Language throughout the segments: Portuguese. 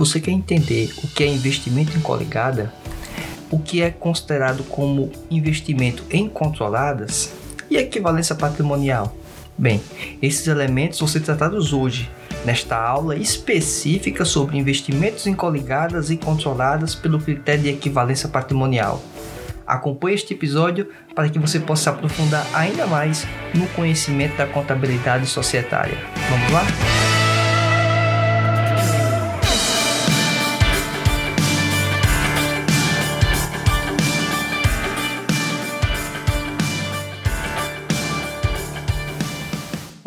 Você quer entender o que é investimento em coligada? O que é considerado como investimento em controladas? E equivalência patrimonial? Bem, esses elementos vão ser tratados hoje, nesta aula específica sobre investimentos em coligadas e controladas pelo critério de equivalência patrimonial. Acompanhe este episódio para que você possa aprofundar ainda mais no conhecimento da contabilidade societária. Vamos lá?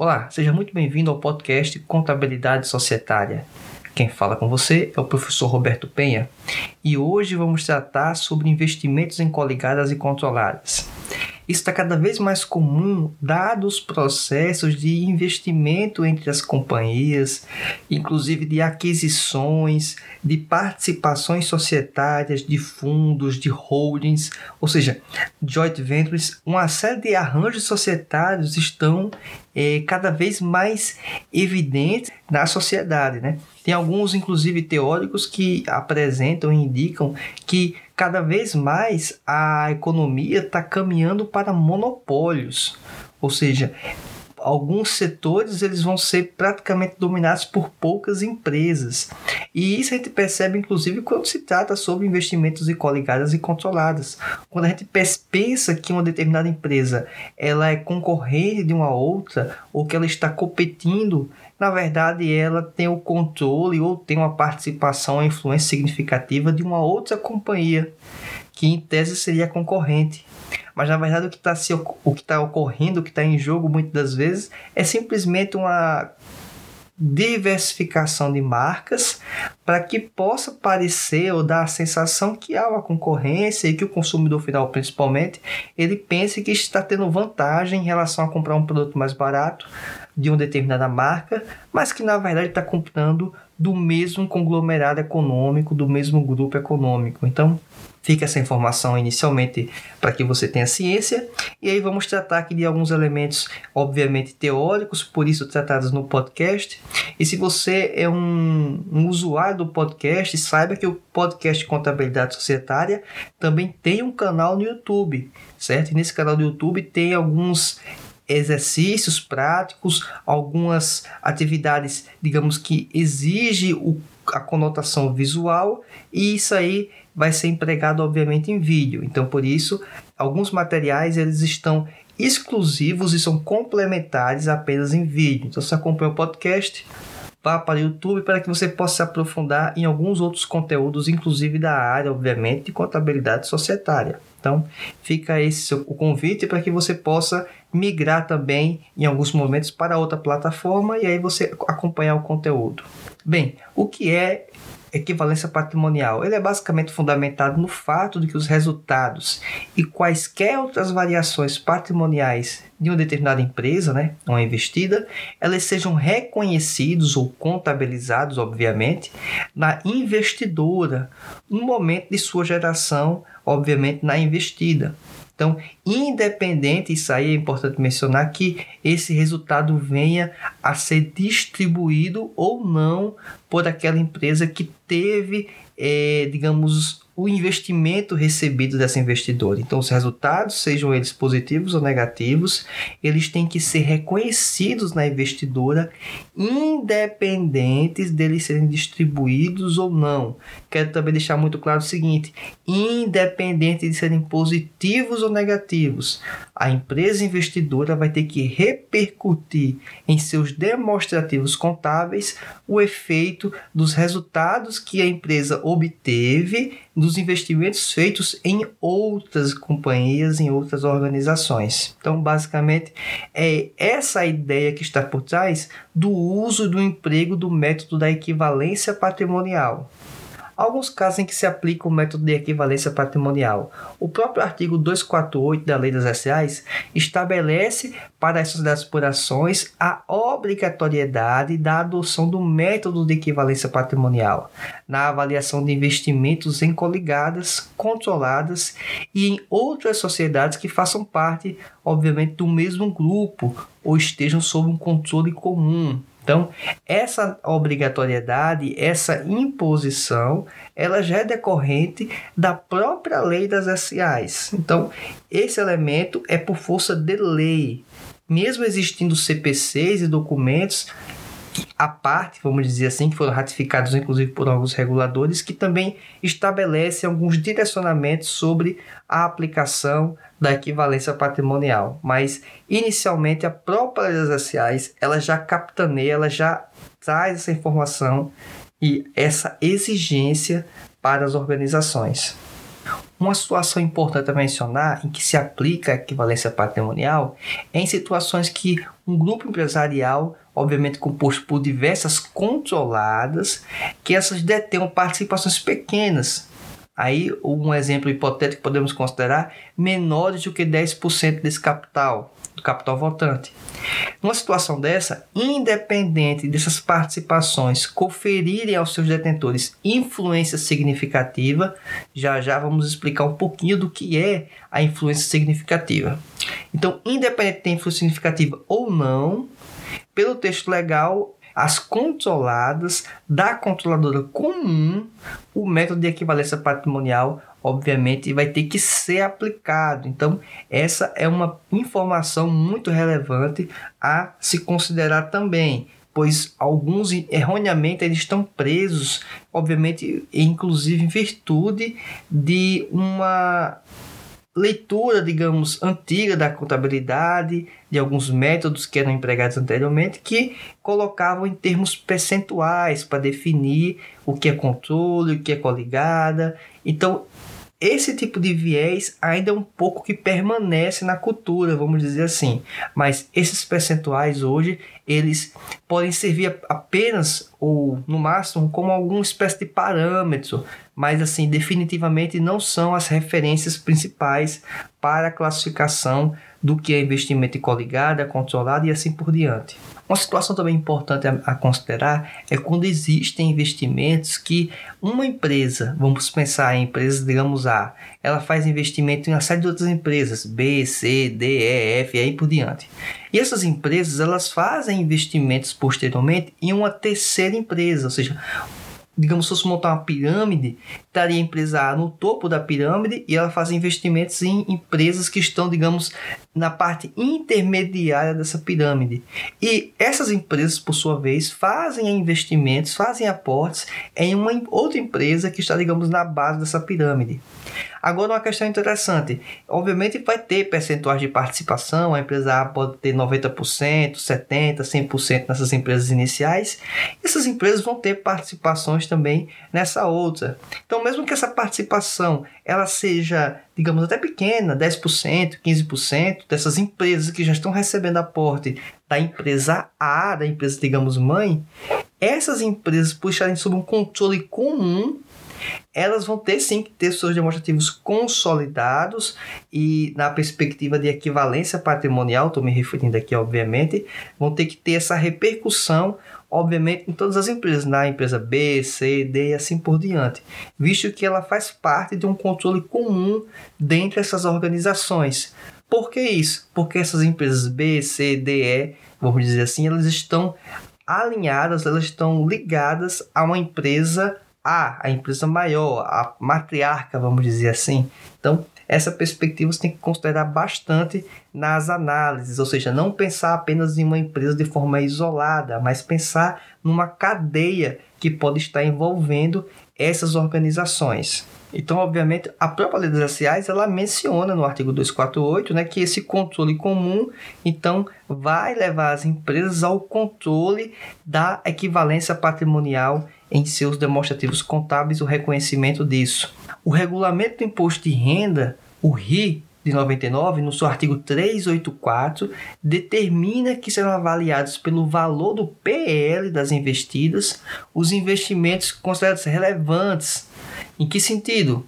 Olá, seja muito bem-vindo ao podcast Contabilidade Societária. Quem fala com você é o professor Roberto Penha e hoje vamos tratar sobre investimentos em coligadas e controladas. Isso está cada vez mais comum, dados os processos de investimento entre as companhias, inclusive de aquisições, de participações societárias, de fundos, de holdings, ou seja, joint ventures. Uma série de arranjos societários estão é, cada vez mais evidentes na sociedade. Né? Tem alguns, inclusive, teóricos que apresentam e indicam que cada vez mais a economia está caminhando para monopólios, ou seja, alguns setores eles vão ser praticamente dominados por poucas empresas. E isso a gente percebe inclusive quando se trata sobre investimentos em coligadas e controladas. Quando a gente pensa que uma determinada empresa ela é concorrente de uma outra ou que ela está competindo, na verdade ela tem o controle ou tem uma participação, uma influência significativa de uma outra companhia que em tese seria concorrente. Mas na verdade o que está está ocorrendo, o que está em jogo muitas das vezes é simplesmente uma diversificação de marcas para que possa parecer ou dar a sensação que há uma concorrência e que o consumidor final principalmente ele pense que está tendo vantagem em relação a comprar um produto mais barato de uma determinada marca, mas que na verdade está comprando do mesmo conglomerado econômico, do mesmo grupo econômico. Então, Fica essa informação inicialmente para que você tenha ciência. E aí vamos tratar aqui de alguns elementos, obviamente teóricos, por isso tratados no podcast. E se você é um, um usuário do podcast, saiba que o podcast Contabilidade Societária também tem um canal no YouTube, certo? E nesse canal do YouTube tem alguns exercícios práticos, algumas atividades, digamos que exige o, a conotação visual, e isso aí vai ser empregado obviamente em vídeo. Então, por isso, alguns materiais eles estão exclusivos e são complementares apenas em vídeo. Então, se acompanha o podcast, vá para o YouTube para que você possa se aprofundar em alguns outros conteúdos, inclusive da área, obviamente, de contabilidade societária. Então, fica esse o convite para que você possa migrar também em alguns momentos para outra plataforma e aí você acompanhar o conteúdo. Bem, o que é equivalência patrimonial? Ele é basicamente fundamentado no fato de que os resultados e quaisquer outras variações patrimoniais de uma determinada empresa, né, uma investida, elas sejam reconhecidos ou contabilizados, obviamente, na investidora no momento de sua geração, obviamente, na investida. Então, independente, isso aí é importante mencionar que esse resultado venha a ser distribuído ou não por aquela empresa que teve, é, digamos, o investimento recebido dessa investidora. Então, os resultados, sejam eles positivos ou negativos, eles têm que ser reconhecidos na investidora, independentes deles serem distribuídos ou não. Quero também deixar muito claro o seguinte: independente de serem positivos ou negativos, a empresa investidora vai ter que repercutir em seus demonstrativos contábeis o efeito dos resultados que a empresa obteve dos investimentos feitos em outras companhias, em outras organizações. Então, basicamente, é essa a ideia que está por trás do uso do emprego do método da equivalência patrimonial alguns casos em que se aplica o método de equivalência patrimonial. O próprio artigo 248 da Lei das SAs estabelece para as sociedades por ações a obrigatoriedade da adoção do método de equivalência patrimonial na avaliação de investimentos em coligadas, controladas e em outras sociedades que façam parte, obviamente, do mesmo grupo ou estejam sob um controle comum. Então, essa obrigatoriedade, essa imposição, ela já é decorrente da própria lei das SAs. Então, esse elemento é por força de lei. Mesmo existindo CPCs e documentos à parte, vamos dizer assim, que foram ratificados inclusive por alguns reguladores, que também estabelecem alguns direcionamentos sobre a aplicação da equivalência patrimonial. Mas, inicialmente, a própria lei das ela já capitaneia, ela já traz essa informação e essa exigência para as organizações. Uma situação importante a mencionar em que se aplica a equivalência patrimonial é em situações que um grupo empresarial, obviamente composto por diversas controladas, que essas detenham participações pequenas. Aí, um exemplo hipotético podemos considerar menores do que 10% desse capital, do capital votante. Numa situação dessa, independente dessas participações conferirem aos seus detentores influência significativa, já já vamos explicar um pouquinho do que é a influência significativa. Então, independente de ter influência significativa ou não, pelo texto legal, as controladas da controladora comum, o método de equivalência patrimonial obviamente vai ter que ser aplicado. Então, essa é uma informação muito relevante a se considerar também, pois alguns erroneamente eles estão presos, obviamente, inclusive em virtude de uma leitura, digamos, antiga da contabilidade, de alguns métodos que eram empregados anteriormente, que colocavam em termos percentuais para definir o que é controle, o que é coligada. Então, esse tipo de viés ainda é um pouco que permanece na cultura, vamos dizer assim. Mas esses percentuais hoje, eles podem servir apenas ou no máximo como alguma espécie de parâmetro, mas assim, definitivamente não são as referências principais para a classificação do que é investimento em coligada, controlado e assim por diante. Uma situação também importante a, a, considerar é quando existem investimentos que uma empresa, vamos pensar em empresas, digamos A, ela faz investimento em uma série de outras empresas, B, C, D, E, F e aí por diante. E essas empresas, elas fazem investimentos posteriormente em uma terceira empresa, ou seja, digamos, se fosse montar uma pirâmide, estaria a empresa no topo da pirâmide e ela faz investimentos em empresas que estão, digamos, na parte intermediária dessa pirâmide. E essas empresas, por sua vez, fazem investimentos, fazem aportes em uma outra empresa que está, digamos, na base dessa pirâmide. Agora, uma questão interessante: obviamente, vai ter percentuais de participação, a empresa A pode ter 90%, 70%, 100% nessas empresas iniciais. Essas empresas vão ter participações também nessa outra. Então, mesmo que essa participação ela seja, digamos, até pequena, 10%, 15% dessas empresas que já estão recebendo aporte da empresa A, da empresa, digamos, mãe, essas empresas, por estarem sob um controle comum, elas vão ter sim que ter seus demonstrativos consolidados e na perspectiva de equivalência patrimonial, estou me referindo aqui obviamente, vão ter que ter essa repercussão obviamente em todas as empresas, na empresa B, C, D e assim por diante, visto que ela faz parte de um controle comum dentre essas organizações. Por que isso? Porque essas empresas B, C, D, E, vamos dizer assim, elas estão alinhadas, elas estão ligadas a uma empresa a, a empresa maior, a matriarca, vamos dizer assim. Então, essa perspectiva você tem que considerar bastante nas análises, ou seja, não pensar apenas em uma empresa de forma isolada, mas pensar numa cadeia que pode estar envolvendo essas organizações. Então, obviamente, a própria lei das SAs, ela menciona no artigo 248, né, que esse controle comum, então, vai levar as empresas ao controle da equivalência patrimonial em seus demonstrativos contábeis, o reconhecimento disso. O regulamento do imposto de renda, o RI, de 99, no seu artigo 384, determina que serão avaliados pelo valor do PL das investidas os investimentos considerados relevantes. Em que sentido?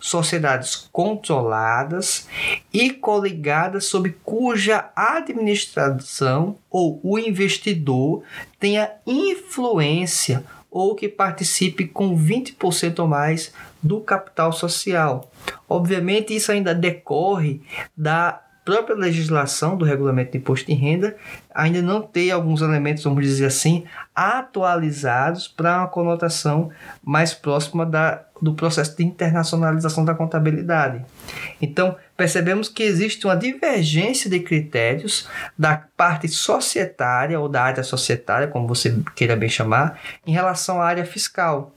Sociedades controladas e coligadas sob cuja administração ou o investidor tenha influência ou que participe com 20% ou mais do capital social. Obviamente, isso ainda decorre da própria legislação do regulamento de imposto de renda ainda não ter alguns elementos, vamos dizer assim, atualizados para uma conotação mais próxima da, do processo de internacionalização da contabilidade. Então, percebemos que existe uma divergência de critérios da parte societária ou da área societária, como você queira bem chamar, em relação à área fiscal.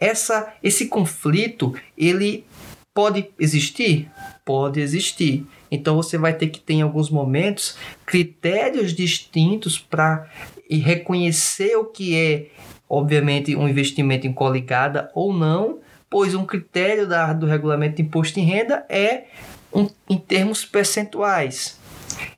Essa, esse conflito, ele pode existir? Pode existir. Então você vai ter que ter em alguns momentos critérios distintos para reconhecer o que é, obviamente, um investimento em coligada ou não, pois um critério da, do regulamento de imposto de renda é um, em termos percentuais.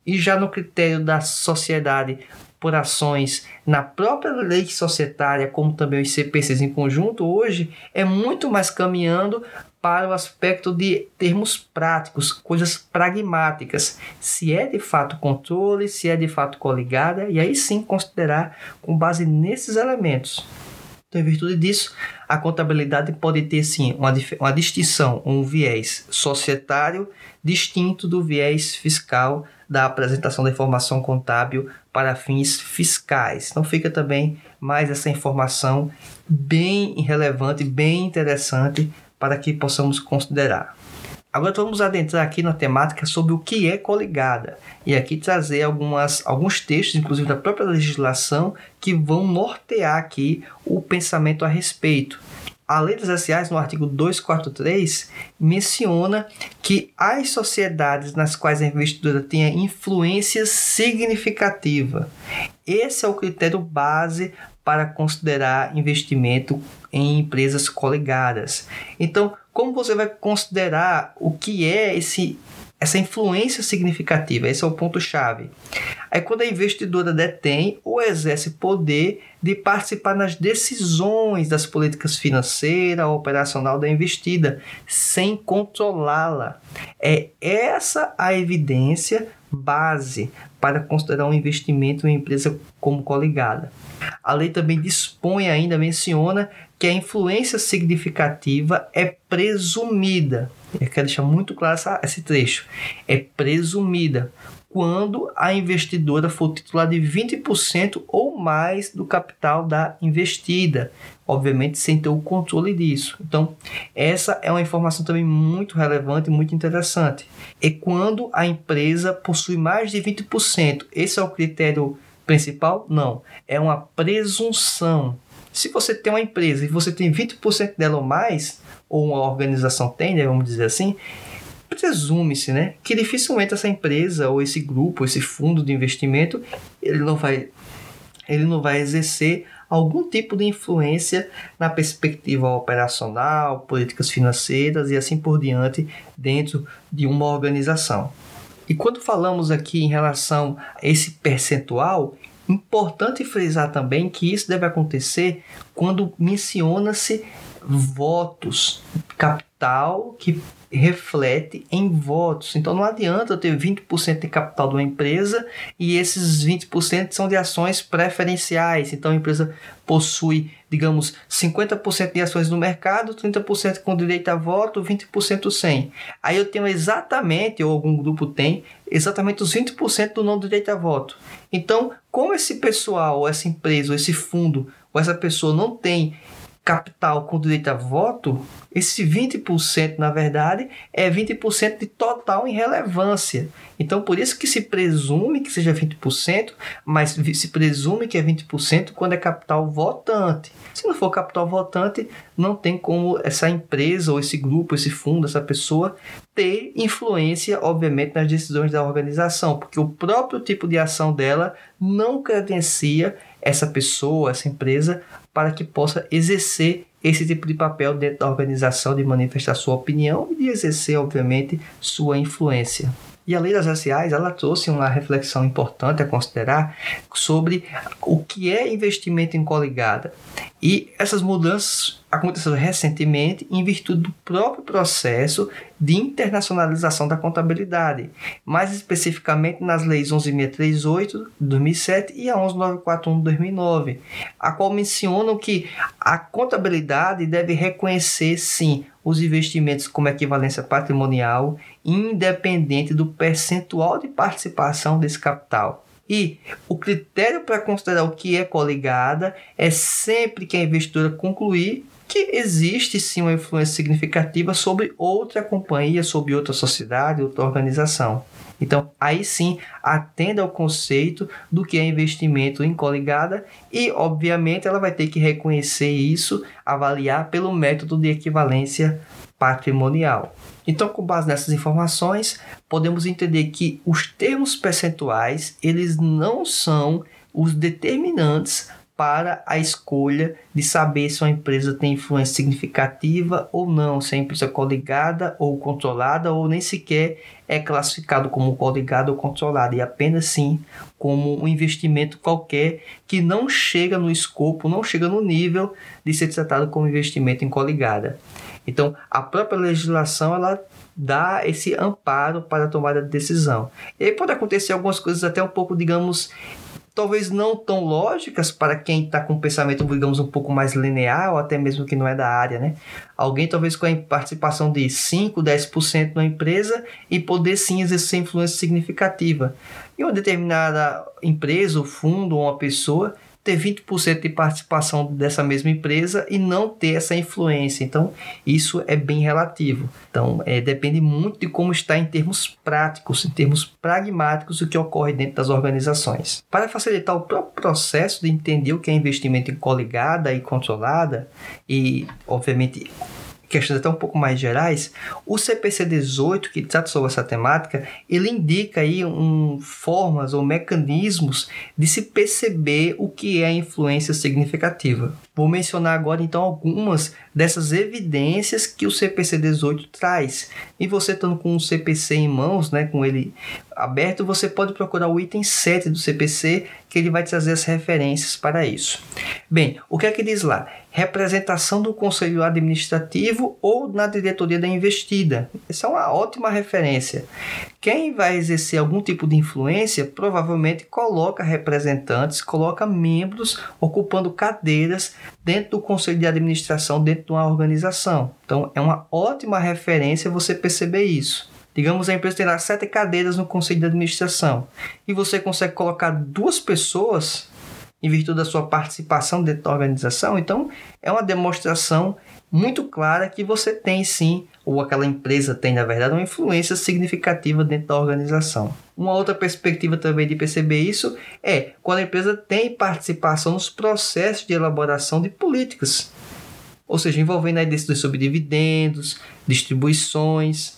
E já no critério da sociedade por ações na própria lei societária, como também os CPCs em conjunto, hoje é muito mais caminhando para o aspecto de termos práticos, coisas pragmáticas. Se é de fato controle, se é de fato coligada, e aí sim considerar com base nesses elementos. Então, em virtude disso, a contabilidade pode ter sim uma, uma distinção, um viés societário distinto do viés fiscal da apresentação da informação contábil para fins fiscais. Então fica também mais essa informação bem relevante, bem interessante para que possamos considerar. Agora vamos adentrar aqui na temática sobre o que é coligada e aqui trazer algumas, alguns textos, inclusive da própria legislação, que vão nortear aqui o pensamento a respeito. A Lei das Sociais, no artigo 243, menciona que as sociedades nas quais a investidora tenha influência significativa. Esse é o critério base para considerar investimento em empresas coligadas. Então, como você vai considerar o que é esse essa influência significativa? Esse é o ponto chave. É quando a investidora detém ou exerce poder de participar nas decisões das políticas financeira, operacional da investida, sem controlá-la. É essa a evidência base para considerar um investimento em empresa como coligada. A lei também dispõe ainda, menciona que a influência significativa é presumida. Eu quero deixar muito claro essa, esse trecho. É presumida quando a investidora for titular de 20% ou mais do capital da investida, obviamente sem ter o controle disso. Então, essa é uma informação também muito relevante muito interessante. É quando a empresa possui mais de 20%. Esse é o critério principal? Não. É uma presunção. Se você tem uma empresa e você tem 20% dela ou mais, ou uma organização tem, né, vamos dizer assim, presume-se, né, que dificilmente essa empresa ou esse grupo, esse fundo de investimento, ele não vai ele não vai exercer algum tipo de influência na perspectiva operacional, políticas financeiras e assim por diante dentro de uma organização. E quando falamos aqui em relação a esse percentual, importante frisar também que isso deve acontecer quando menciona-se votos, capital que reflete em votos. Então não adianta eu ter 20% de capital de uma empresa e esses 20% são de ações preferenciais. Então a empresa possui, digamos, 50% de ações no mercado, 30% com direito a voto, 20% sem. Aí eu tenho exatamente, ou algum grupo tem, exatamente os 20% do não direito a voto. Então, como esse pessoal, essa empresa, esse fundo, ou essa pessoa não tem capital com direito a voto, Esse 20%, na verdade, é 20% de total irrelevância. Então, por isso que se presume que seja 20%, mas se presume que é 20% quando é capital votante. Se não for capital votante, não tem como essa empresa ou esse grupo, esse fundo, essa pessoa ter influência, obviamente, nas decisões da organização, porque o próprio tipo de ação dela não credencia essa pessoa, essa empresa, para que possa exercer esse tipo de papel dentro da organização, de manifestar sua opinião e de exercer, obviamente, sua influência. E a lei das raciais, ela trouxe uma reflexão importante a considerar sobre o que é investimento em coligada. E essas mudanças aconteceram recentemente em virtude do próprio processo de internacionalização da contabilidade, mais especificamente nas leis 11638 de 2007 e a 11941 de 2009, a qual mencionam que a contabilidade deve reconhecer sim os investimentos como equivalência patrimonial, independente do percentual de participação desse capital. E o critério para considerar o que é coligada é sempre que a investidora concluir que existe sim uma influência significativa sobre outra companhia, sobre outra sociedade, outra organização. Então, aí sim, atenda ao conceito do que é investimento em coligada e, obviamente, ela vai ter que reconhecer isso, avaliar pelo método de equivalência patrimonial. Então, com base nessas informações, podemos entender que os termos percentuais, eles não são os determinantes para a escolha de saber se uma empresa tem influência significativa ou não, se a empresa é coligada ou controlada ou nem sequer é classificado como coligado ou controlado e apenas sim como um investimento qualquer que não chega no escopo, não chega no nível de ser tratado como investimento em coligada. Então, a própria legislação ela dá esse amparo para a tomada de decisão. E aí pode acontecer algumas coisas até um pouco, digamos, talvez não tão lógicas para quem está com um pensamento, digamos, um pouco mais linear, ou até mesmo que não é da área, né? Alguém talvez com a participação de 5, 10% na empresa e poder sim exercer influência significativa. Em uma determinada empresa, ou fundo, ou uma pessoa, ter 20% de participação dessa mesma empresa e não ter essa influência. Então, isso é bem relativo. Então, é, depende muito de como está em termos práticos, em termos pragmáticos, o que ocorre dentro das organizações. Para facilitar o próprio processo de entender o que é investimento em coligada e controlada, e, obviamente, questões até um pouco mais gerais, o CPC 18, que trata sobre essa temática, ele indica aí um, formas ou mecanismos de se perceber o que é a influência significativa. Vou mencionar agora então algumas dessas evidências que o CPC 18 traz. E você estando com o CPC em mãos, né, com ele aberto, você pode procurar o item 7 do CPC, que ele vai trazer as referências para isso. Bem, o que é que diz lá? Representação do conselho administrativo ou na diretoria da investida. Essa é uma ótima referência. Quem vai exercer algum tipo de influência provavelmente coloca representantes, coloca membros ocupando cadeiras dentro do conselho de administração, dentro de uma organização. Então, é uma ótima referência você perceber isso. Digamos, a empresa tem lá sete cadeiras no conselho de administração e você consegue colocar duas pessoas em virtude da sua participação dentro da organização, então é uma demonstração muito clara que você tem sim, ou aquela empresa tem, na verdade, uma influência significativa dentro da organização. Uma outra perspectiva também de perceber isso é quando a empresa tem participação nos processos de elaboração de políticas, ou seja, envolvendo a decisões sobre dividendos, distribuições,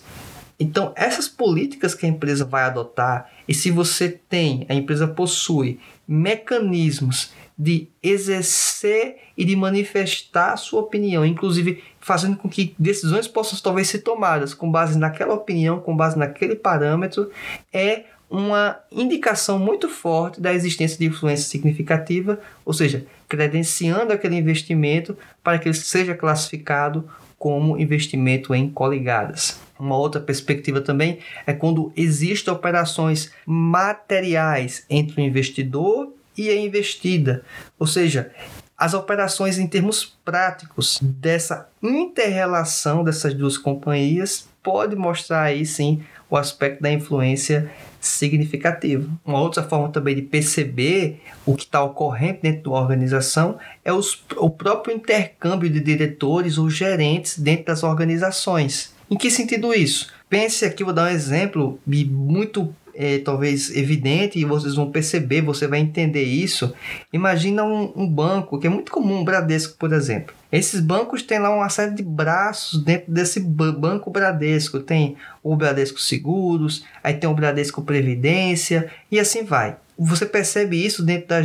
então, essas políticas que a empresa vai adotar, e se você tem, a empresa possui mecanismos de exercer e de manifestar a sua opinião, inclusive fazendo com que decisões possam talvez ser tomadas com base naquela opinião, com base naquele parâmetro, é uma indicação muito forte da existência de influência significativa, ou seja, credenciando aquele investimento para que ele seja classificado como investimento em coligadas. Uma outra perspectiva também é quando existem operações materiais entre o investidor e a investida, ou seja, as operações em termos práticos dessa interrelação dessas duas companhias pode mostrar aí sim o aspecto da influência significativa. Uma outra forma também de perceber o que está ocorrendo dentro da organização é os, o próprio intercâmbio de diretores ou gerentes dentro das organizações. Em que sentido isso? Pense aqui, vou dar um exemplo muito é, talvez evidente e vocês vão perceber, você vai entender isso. Imagina um, um, banco, que é muito comum, um Bradesco, por exemplo. Esses bancos têm lá uma série de braços dentro desse banco Bradesco. Tem o Bradesco Seguros, aí tem o Bradesco Previdência e assim vai você percebe isso dentro da,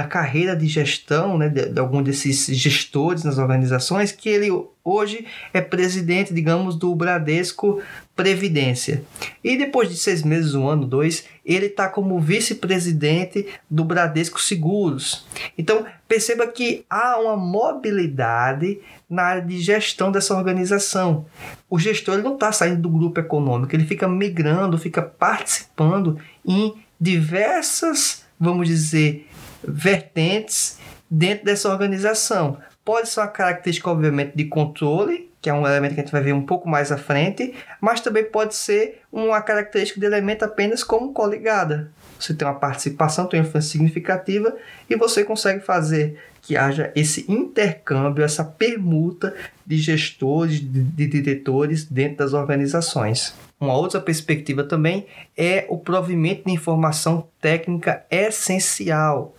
da carreira de gestão né, de, de algum desses gestores nas organizações, que ele hoje é presidente, digamos, do Bradesco Previdência. E depois de seis meses, um ano, dois, ele está como vice-presidente do Bradesco Seguros. Então, perceba que há uma mobilidade na área de gestão dessa organização. O gestor ele não está saindo do grupo econômico, ele fica migrando, fica participando em diversas, vamos dizer, vertentes dentro dessa organização. Pode ser uma característica, obviamente, de controle, que é um elemento que a gente vai ver um pouco mais à frente, mas também pode ser uma característica de elemento apenas como coligada. Você tem uma participação, tem uma influência significativa e você consegue fazer que haja esse intercâmbio, essa permuta de gestores, de, diretores dentro das organizações. Uma outra perspectiva também é o provimento de informação técnica essencial.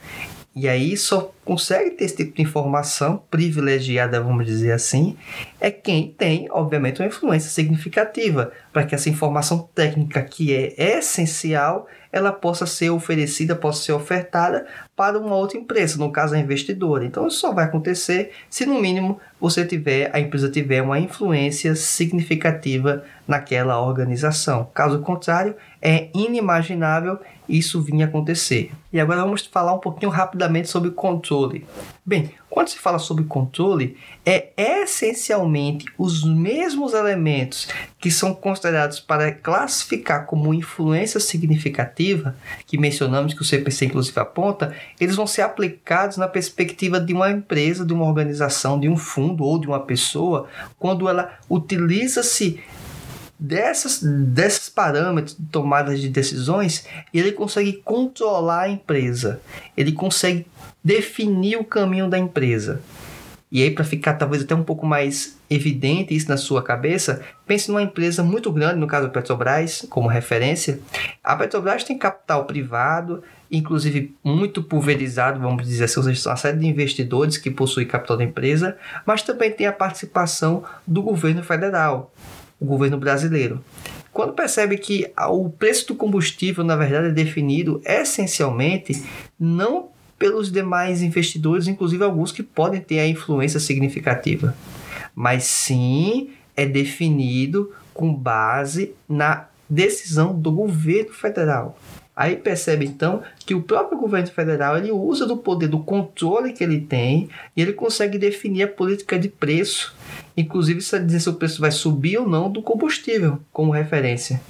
E aí só consegue ter esse tipo de informação privilegiada, vamos dizer assim, é quem tem, obviamente, uma influência significativa para que essa informação técnica que é essencial ela possa ser oferecida, possa ser ofertada para uma outra empresa, no caso a investidora. Então isso só vai acontecer se no mínimo você tiver, a empresa tiver uma influência significativa naquela organização. Caso contrário, é inimaginável isso vir acontecer. E agora vamos falar um pouquinho rapidamente sobre controle. Bem, quando se fala sobre controle, é essencialmente os mesmos elementos que são considerados para classificar como influência significativa, que mencionamos que o CPC inclusive aponta, eles vão ser aplicados na perspectiva de uma empresa, de uma organização, de um fundo ou de uma pessoa, quando ela utiliza-se dessas, desses parâmetros de tomada de decisões, ele consegue controlar a empresa, ele consegue definir o caminho da empresa. E aí, para ficar talvez até um pouco mais evidente isso na sua cabeça, pense numa empresa muito grande, no caso a Petrobras, como referência. A Petrobras tem capital privado, inclusive muito pulverizado, vamos dizer assim, ou seja, uma série de investidores que possuem capital da empresa, mas também tem a participação do governo federal, o governo brasileiro. Quando percebe que o preço do combustível, na verdade, é definido essencialmente não pelos demais investidores, inclusive alguns que podem ter a influência significativa, mas sim é definido com base na decisão do governo federal. Aí percebe então que o próprio governo federal ele usa do poder do controle que ele tem e ele consegue definir a política de preço, inclusive se dizer se o preço vai subir ou não do combustível como referência.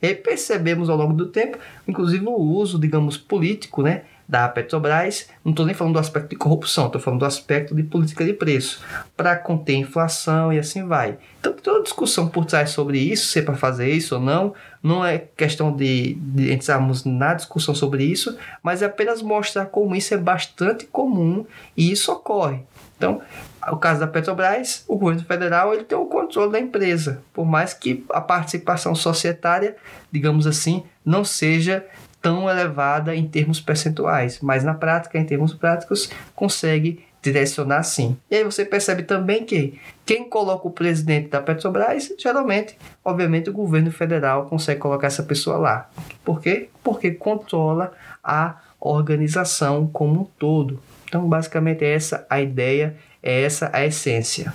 E aí percebemos ao longo do tempo, inclusive o uso, digamos, político, né, da Petrobras, não estou nem falando do aspecto de corrupção, estou falando do aspecto de política de preço, para conter inflação e assim vai. Então, toda discussão por trás sobre isso, se é para fazer isso ou não, não é questão de, de entrarmos na discussão sobre isso, mas é apenas mostrar como isso é bastante comum e isso ocorre. Então, o caso da Petrobras, o governo federal ele tem o controle da empresa, por mais que a participação societária, digamos assim, não seja tão elevada em termos percentuais, mas na prática, em termos práticos, consegue direcionar sim. E aí você percebe também que quem coloca o presidente da Petrobras, geralmente, obviamente, o governo federal consegue colocar essa pessoa lá. Por quê? Porque controla a organização como um todo. Então, basicamente, é essa a ideia, é essa a essência.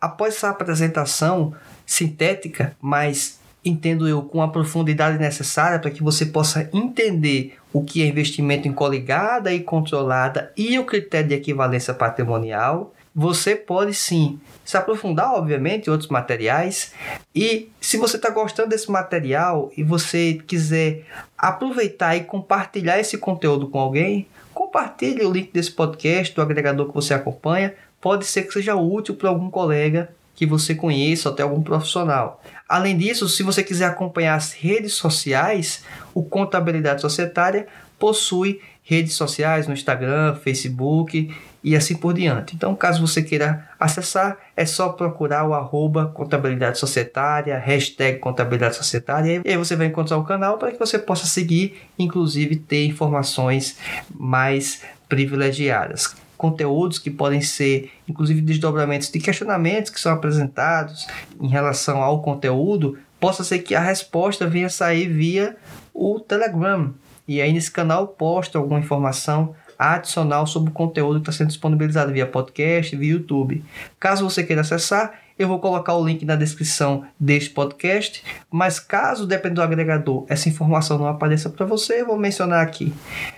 Após essa apresentação sintética, mas entendo eu, com a profundidade necessária para que você possa entender o que é investimento em coligada e controlada e o critério de equivalência patrimonial, você pode sim se aprofundar, obviamente, em outros materiais. E se você está gostando desse material e você quiser aproveitar e compartilhar esse conteúdo com alguém, compartilhe o link desse podcast do agregador que você acompanha. Pode ser que seja útil para algum colega que você conheça até algum profissional. Além disso, se você quiser acompanhar as redes sociais, o Contabilidade Societária possui redes sociais no Instagram, Facebook e assim por diante. Então, caso você queira acessar, é só procurar o arroba contabilidade societária, hashtag contabilidade societária, e aí você vai encontrar o canal para que você possa seguir, inclusive ter informações mais privilegiadas. Conteúdos que podem ser, inclusive, desdobramentos de questionamentos que são apresentados em relação ao conteúdo, possa ser que a resposta venha sair via o Telegram. E aí nesse canal posto alguma informação adicional sobre o conteúdo que está sendo disponibilizado via podcast, via YouTube. Caso você queira acessar, eu vou colocar o link na descrição deste podcast, mas caso dependa do agregador essa informação não apareça para você, eu vou mencionar aqui.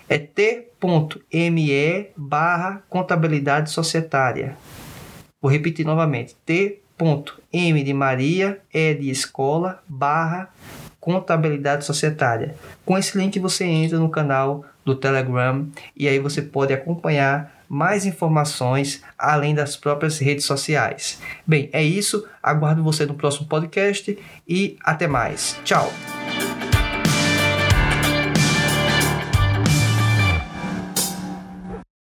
É t.me barra contabilidade societária. Vou repetir novamente, t.m de Maria, E de escola, barra contabilidade societária. Com esse link você entra no canal do Telegram e aí você pode acompanhar mais informações além das próprias redes sociais. Bem, é isso. Aguardo você no próximo podcast e até mais. Tchau.